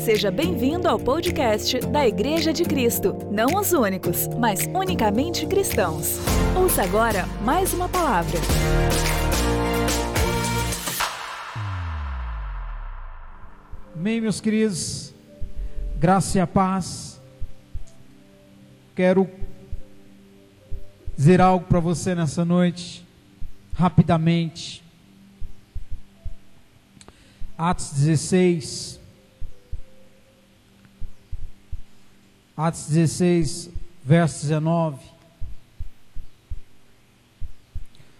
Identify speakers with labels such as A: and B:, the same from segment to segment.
A: Seja bem-vindo ao podcast da Igreja de Cristo. Não os únicos, mas unicamente cristãos. Ouça agora mais uma palavra.
B: Amém, meus queridos. Graça e a paz. Quero dizer algo para você nessa noite, rapidamente. Atos 16. Atos 16, verso 19.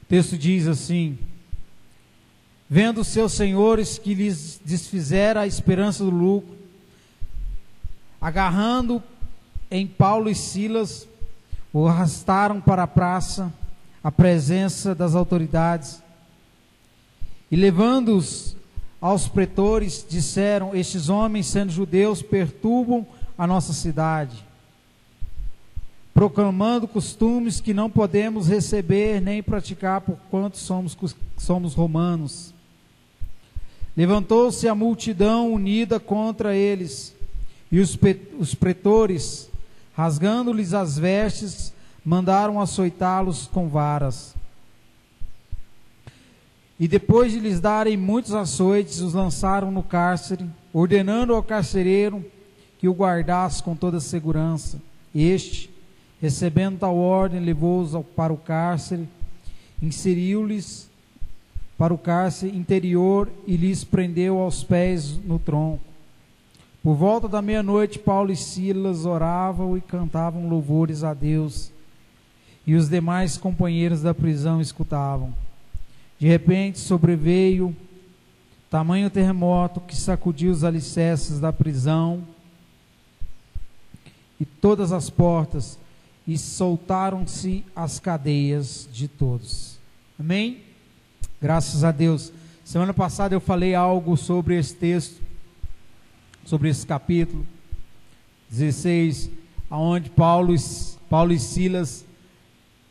B: O texto diz assim: Vendo seus senhores que lhes desfizera a esperança do lucro, agarrando em Paulo e Silas, o arrastaram para a praça, à presença das autoridades, e levando-os aos pretores, disseram: Estes homens, sendo judeus, perturbam a nossa cidade, proclamando costumes que não podemos receber nem praticar por quanto somos, somos romanos. Levantou-se a multidão unida contra eles, e os, os pretores, rasgando-lhes as vestes, mandaram açoitá-los com varas. E depois de lhes darem muitos açoites, os lançaram no cárcere, ordenando ao carcereiro que o guardasse com toda segurança. Este, recebendo tal ordem, levou-os para o cárcere, inseriu-lhes para o cárcere interior e lhes prendeu aos pés no tronco. Por volta da meia-noite, Paulo e Silas oravam e cantavam louvores a Deus, e os demais companheiros da prisão escutavam. De repente sobreveio tamanho terremoto que sacudiu os alicerces da prisão e todas as portas, e soltaram-se as cadeias de todos. Amém? Graças a Deus. Semana passada eu falei algo sobre esse texto, sobre esse capítulo 16, aonde Paulo, Paulo e Silas,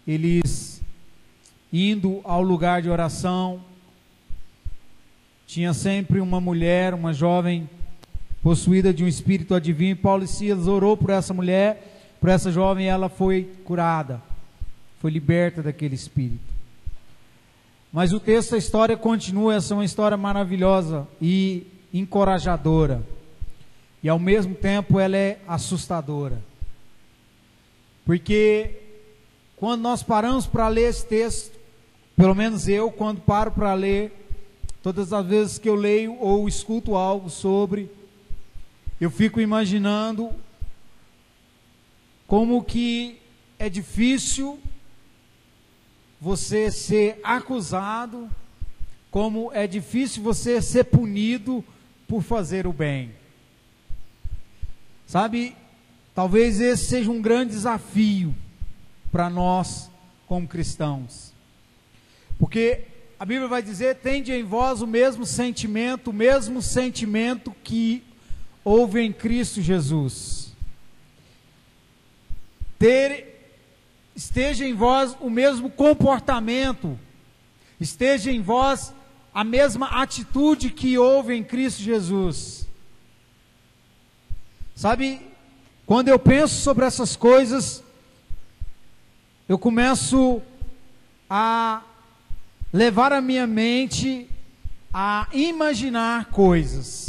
B: eles indo ao lugar de oração, tinha sempre uma mulher, uma jovem possuída de um espírito adivinho. Paulo e Silas orou por essa mulher, por essa jovem, e ela foi curada, foi liberta daquele espírito. Mas o texto, a história continua, essa é uma história maravilhosa e encorajadora. E ao mesmo tempo ela é assustadora. Porque quando nós paramos para ler esse texto, pelo menos eu, quando paro para ler, todas as vezes que eu leio ou escuto algo sobre eu fico imaginando como que é difícil você ser acusado, como é difícil você ser punido por fazer o bem. Sabe, talvez esse seja um grande desafio para nós como cristãos. Porque a Bíblia vai dizer: tende em vós o mesmo sentimento, o mesmo sentimento que houve em Cristo Jesus. Ter, esteja em vós o mesmo comportamento, esteja em vós a mesma atitude que houve em Cristo Jesus. Sabe, quando eu penso sobre essas coisas, eu começo a levar a minha mente a imaginar coisas.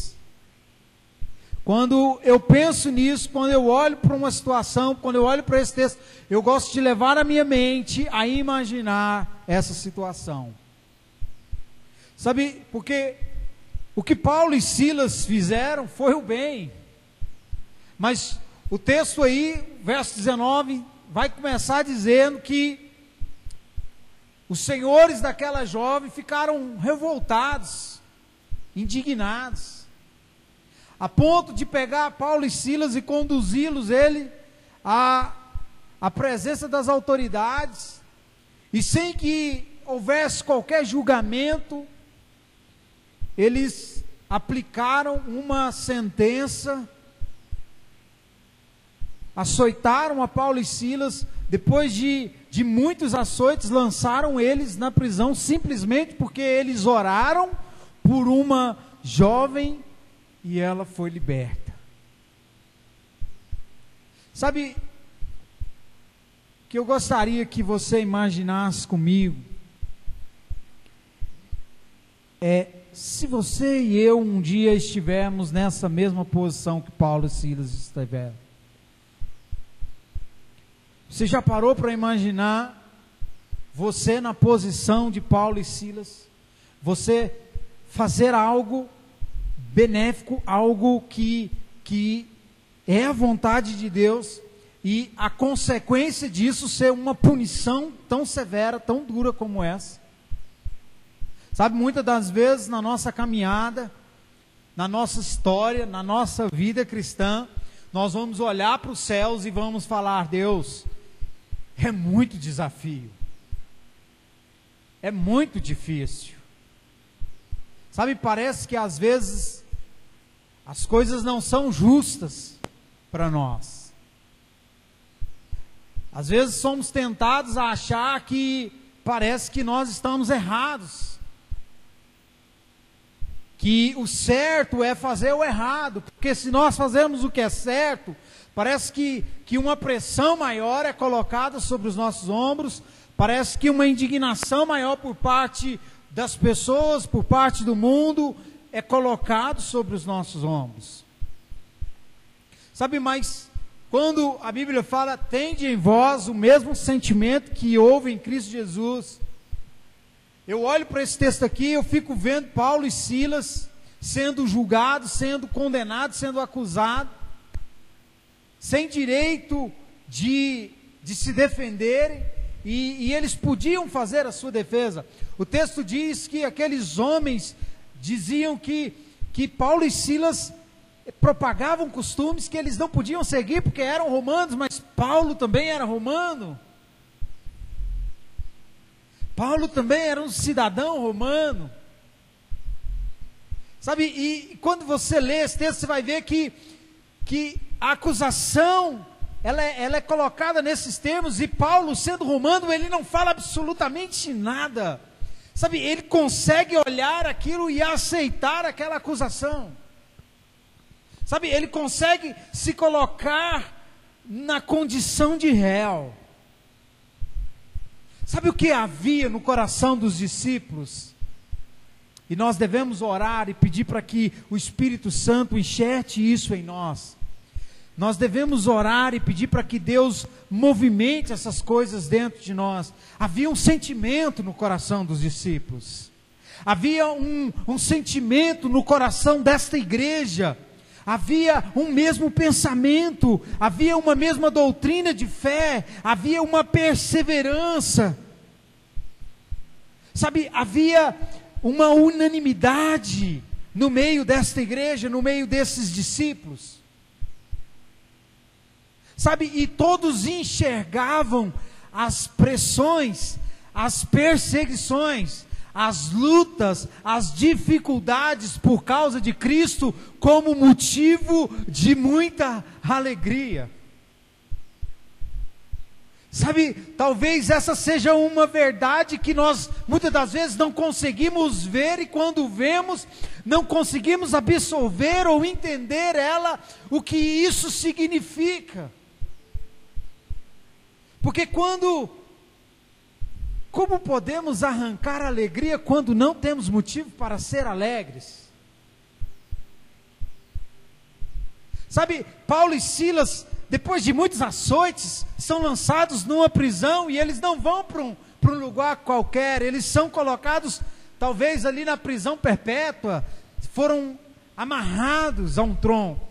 B: Quando eu penso nisso, quando eu olho para uma situação, quando eu olho para esse texto, eu gosto de levar a minha mente a imaginar essa situação. Sabe, porque o que Paulo e Silas fizeram foi o bem. Mas o texto aí, verso 19, vai começar dizendo que os senhores daquela jovem ficaram revoltados, indignados a ponto de pegar Paulo e Silas e conduzi-los ele à, à presença das autoridades, e sem que houvesse qualquer julgamento, eles aplicaram uma sentença, açoitaram a Paulo e Silas, depois de, de muitos açoites, lançaram eles na prisão, simplesmente porque eles oraram por uma jovem e ela foi liberta. Sabe que eu gostaria que você imaginasse comigo é se você e eu um dia estivermos nessa mesma posição que Paulo e Silas estiveram. Você já parou para imaginar você na posição de Paulo e Silas? Você fazer algo benéfico, algo que, que é a vontade de Deus, e a consequência disso ser uma punição tão severa, tão dura como essa. Sabe, muitas das vezes na nossa caminhada, na nossa história, na nossa vida cristã, nós vamos olhar para os céus e vamos falar: Deus, é muito desafio, é muito difícil. Sabe, parece que às vezes as coisas não são justas para nós. Às vezes somos tentados a achar que parece que nós estamos errados. Que o certo é fazer o errado, porque se nós fazemos o que é certo, parece que, que uma pressão maior é colocada sobre os nossos ombros, parece que uma indignação maior por parte das pessoas, por parte do mundo, é colocado sobre os nossos ombros. Sabe, mas quando a Bíblia fala, tende em vós o mesmo sentimento que houve em Cristo Jesus. Eu olho para esse texto aqui, eu fico vendo Paulo e Silas sendo julgados, sendo condenados, sendo acusados, sem direito de, de se defenderem, e, e eles podiam fazer a sua defesa. O texto diz que aqueles homens diziam que, que Paulo e Silas propagavam costumes que eles não podiam seguir porque eram romanos, mas Paulo também era romano. Paulo também era um cidadão romano. Sabe, e quando você lê esse texto, você vai ver que, que a acusação, ela é, ela é colocada nesses termos, e Paulo, sendo romano, ele não fala absolutamente nada. Sabe, ele consegue olhar aquilo e aceitar aquela acusação. Sabe, ele consegue se colocar na condição de réu. Sabe o que havia no coração dos discípulos? E nós devemos orar e pedir para que o Espírito Santo enxerte isso em nós. Nós devemos orar e pedir para que Deus movimente essas coisas dentro de nós. Havia um sentimento no coração dos discípulos, havia um, um sentimento no coração desta igreja havia um mesmo pensamento, havia uma mesma doutrina de fé, havia uma perseverança. Sabe, havia uma unanimidade no meio desta igreja, no meio desses discípulos. Sabe, e todos enxergavam as pressões, as perseguições, as lutas, as dificuldades por causa de Cristo como motivo de muita alegria. Sabe, talvez essa seja uma verdade que nós muitas das vezes não conseguimos ver e quando vemos, não conseguimos absorver ou entender ela, o que isso significa. Porque quando como podemos arrancar alegria quando não temos motivo para ser alegres? Sabe, Paulo e Silas, depois de muitos açoites, são lançados numa prisão e eles não vão para um, um lugar qualquer, eles são colocados, talvez ali na prisão perpétua, foram amarrados a um tronco.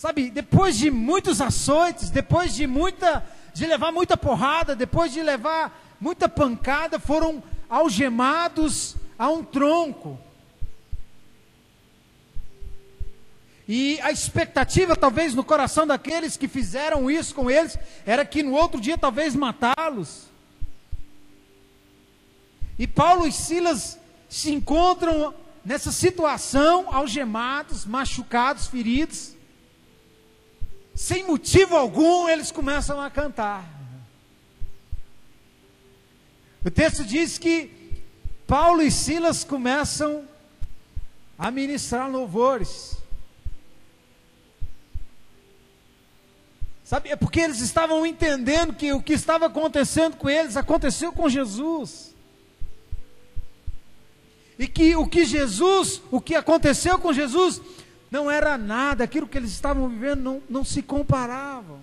B: Sabe, depois de muitos açoites, depois de muita de levar muita porrada, depois de levar muita pancada, foram algemados a um tronco. E a expectativa, talvez, no coração daqueles que fizeram isso com eles, era que no outro dia talvez matá-los. E Paulo e Silas se encontram nessa situação, algemados, machucados, feridos sem motivo algum, eles começam a cantar. O texto diz que Paulo e Silas começam a ministrar louvores. Sabe, é porque eles estavam entendendo que o que estava acontecendo com eles aconteceu com Jesus. E que o que Jesus, o que aconteceu com Jesus, não era nada, aquilo que eles estavam vivendo não, não se comparavam.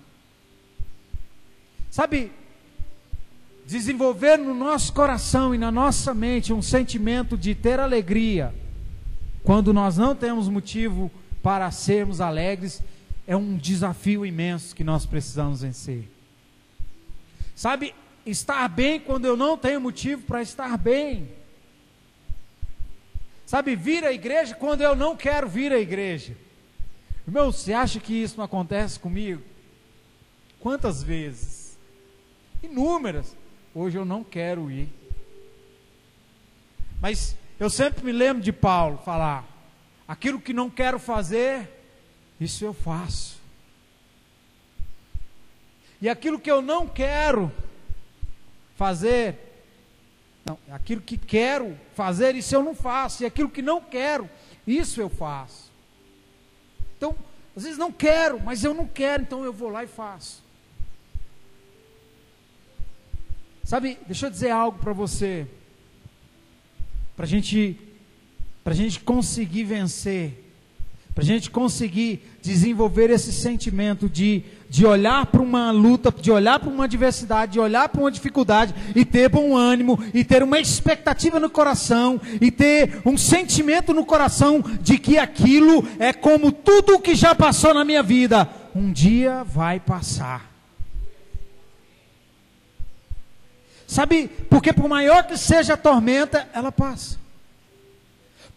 B: Sabe, desenvolver no nosso coração e na nossa mente um sentimento de ter alegria, quando nós não temos motivo para sermos alegres, é um desafio imenso que nós precisamos vencer. Sabe, estar bem quando eu não tenho motivo para estar bem. Sabe, vir à igreja quando eu não quero vir à igreja. Irmão, você acha que isso não acontece comigo? Quantas vezes? Inúmeras. Hoje eu não quero ir. Mas eu sempre me lembro de Paulo falar: aquilo que não quero fazer, isso eu faço. E aquilo que eu não quero fazer, não, aquilo que quero fazer, isso eu não faço. E aquilo que não quero, isso eu faço. Então, às vezes não quero, mas eu não quero, então eu vou lá e faço. Sabe, deixa eu dizer algo para você, para gente, a gente conseguir vencer para a gente conseguir desenvolver esse sentimento de, de olhar para uma luta, de olhar para uma adversidade, de olhar para uma dificuldade e ter bom ânimo, e ter uma expectativa no coração, e ter um sentimento no coração de que aquilo é como tudo o que já passou na minha vida, um dia vai passar. Sabe, porque por maior que seja a tormenta, ela passa.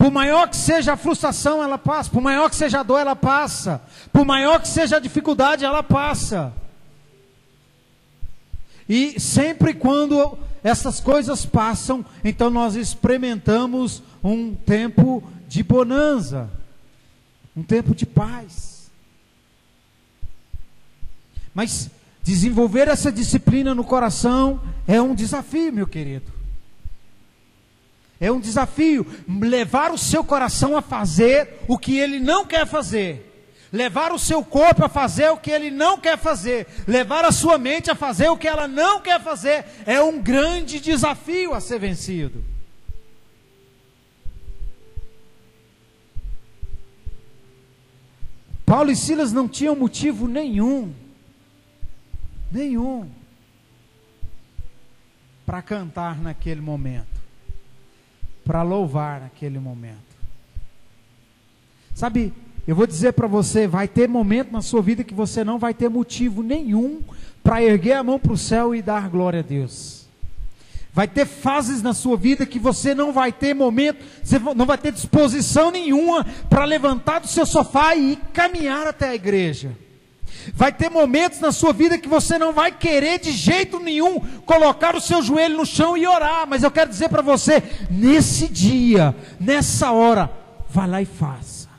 B: Por maior que seja a frustração, ela passa. Por maior que seja a dor, ela passa. Por maior que seja a dificuldade, ela passa. E sempre quando essas coisas passam, então nós experimentamos um tempo de bonança, um tempo de paz. Mas desenvolver essa disciplina no coração é um desafio, meu querido. É um desafio levar o seu coração a fazer o que ele não quer fazer. Levar o seu corpo a fazer o que ele não quer fazer. Levar a sua mente a fazer o que ela não quer fazer. É um grande desafio a ser vencido. Paulo e Silas não tinham motivo nenhum, nenhum, para cantar naquele momento para louvar naquele momento. Sabe, eu vou dizer para você, vai ter momento na sua vida que você não vai ter motivo nenhum para erguer a mão para o céu e dar glória a Deus. Vai ter fases na sua vida que você não vai ter momento, você não vai ter disposição nenhuma para levantar do seu sofá e caminhar até a igreja. Vai ter momentos na sua vida que você não vai querer de jeito nenhum colocar o seu joelho no chão e orar, mas eu quero dizer para você, nesse dia, nessa hora, vá lá e faça.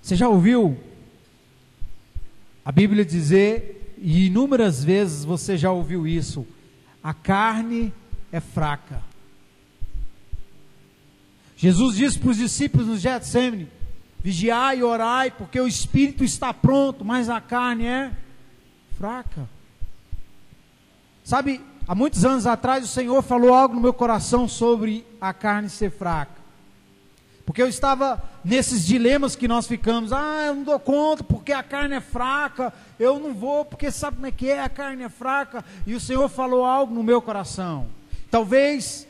B: Você já ouviu a Bíblia dizer, e inúmeras vezes você já ouviu isso, a carne é fraca. Jesus disse para os discípulos no Getsemane, Vigiai e orai, porque o espírito está pronto, mas a carne é fraca. Sabe, há muitos anos atrás o Senhor falou algo no meu coração sobre a carne ser fraca. Porque eu estava nesses dilemas que nós ficamos. Ah, eu não dou conta porque a carne é fraca. Eu não vou porque sabe como é que é? A carne é fraca. E o Senhor falou algo no meu coração. Talvez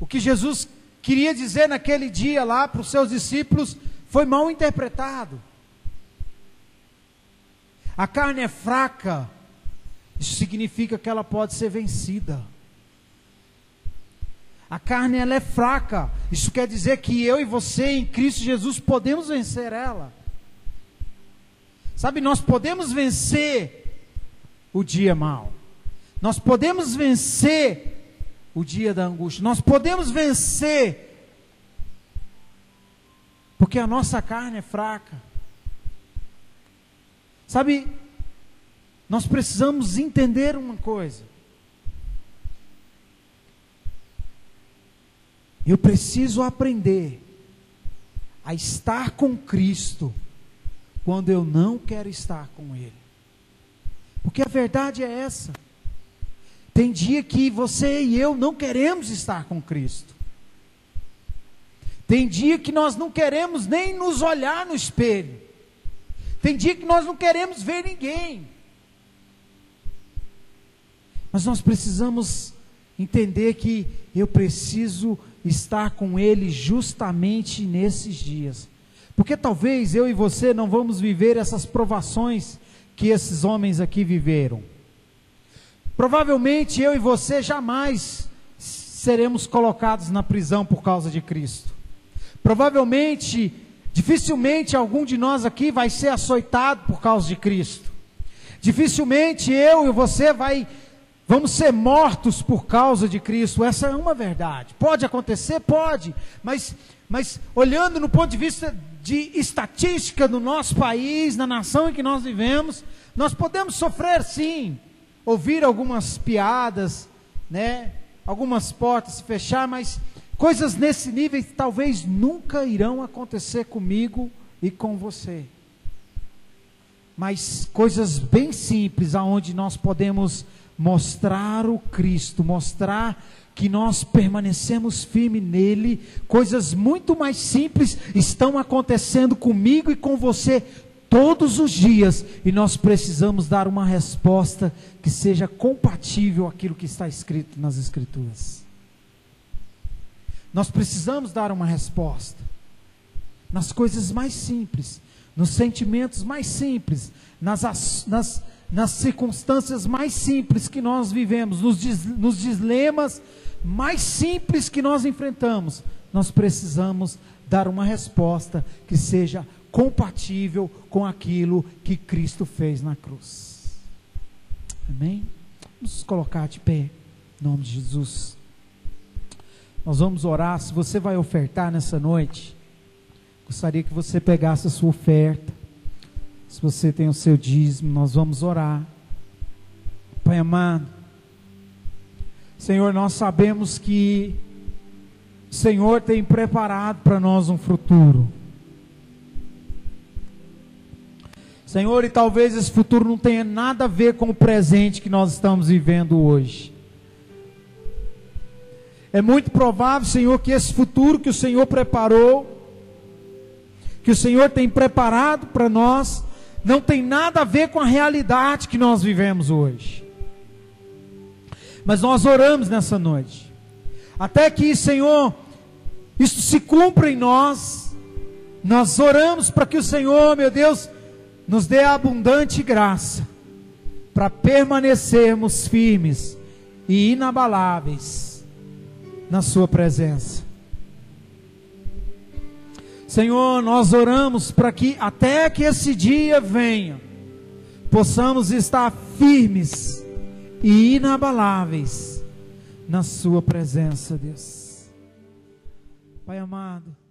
B: o que Jesus queria dizer naquele dia lá para os seus discípulos foi mal interpretado. A carne é fraca, isso significa que ela pode ser vencida. A carne ela é fraca, isso quer dizer que eu e você em Cristo Jesus podemos vencer ela. Sabe, nós podemos vencer o dia mal. Nós podemos vencer o dia da angústia. Nós podemos vencer porque a nossa carne é fraca. Sabe, nós precisamos entender uma coisa. Eu preciso aprender a estar com Cristo quando eu não quero estar com Ele. Porque a verdade é essa. Tem dia que você e eu não queremos estar com Cristo. Tem dia que nós não queremos nem nos olhar no espelho. Tem dia que nós não queremos ver ninguém. Mas nós precisamos entender que eu preciso estar com Ele justamente nesses dias. Porque talvez eu e você não vamos viver essas provações que esses homens aqui viveram. Provavelmente eu e você jamais seremos colocados na prisão por causa de Cristo. Provavelmente, dificilmente algum de nós aqui vai ser açoitado por causa de Cristo. Dificilmente eu e você vai vamos ser mortos por causa de Cristo. Essa é uma verdade. Pode acontecer, pode, mas mas olhando no ponto de vista de estatística do nosso país, na nação em que nós vivemos, nós podemos sofrer sim, ouvir algumas piadas, né? Algumas portas se fechar, mas coisas nesse nível talvez nunca irão acontecer comigo e com você. Mas coisas bem simples aonde nós podemos mostrar o Cristo, mostrar que nós permanecemos firme nele, coisas muito mais simples estão acontecendo comigo e com você todos os dias, e nós precisamos dar uma resposta que seja compatível àquilo que está escrito nas Escrituras. Nós precisamos dar uma resposta nas coisas mais simples, nos sentimentos mais simples, nas, nas, nas circunstâncias mais simples que nós vivemos, nos, nos dilemas mais simples que nós enfrentamos, nós precisamos dar uma resposta que seja compatível com aquilo que Cristo fez na cruz. Amém? Vamos colocar de pé, em nome de Jesus. Nós vamos orar. Se você vai ofertar nessa noite, gostaria que você pegasse a sua oferta. Se você tem o seu dízimo, nós vamos orar. Pai amado, Senhor, nós sabemos que o Senhor tem preparado para nós um futuro. Senhor, e talvez esse futuro não tenha nada a ver com o presente que nós estamos vivendo hoje. É muito provável, Senhor, que esse futuro que o Senhor preparou, que o Senhor tem preparado para nós, não tem nada a ver com a realidade que nós vivemos hoje. Mas nós oramos nessa noite. Até que, Senhor, isso se cumpra em nós. Nós oramos para que o Senhor, meu Deus, nos dê abundante graça para permanecermos firmes e inabaláveis na Sua presença. Senhor, nós oramos para que até que esse dia venha, possamos estar firmes e inabaláveis na Sua presença, Deus. Pai amado.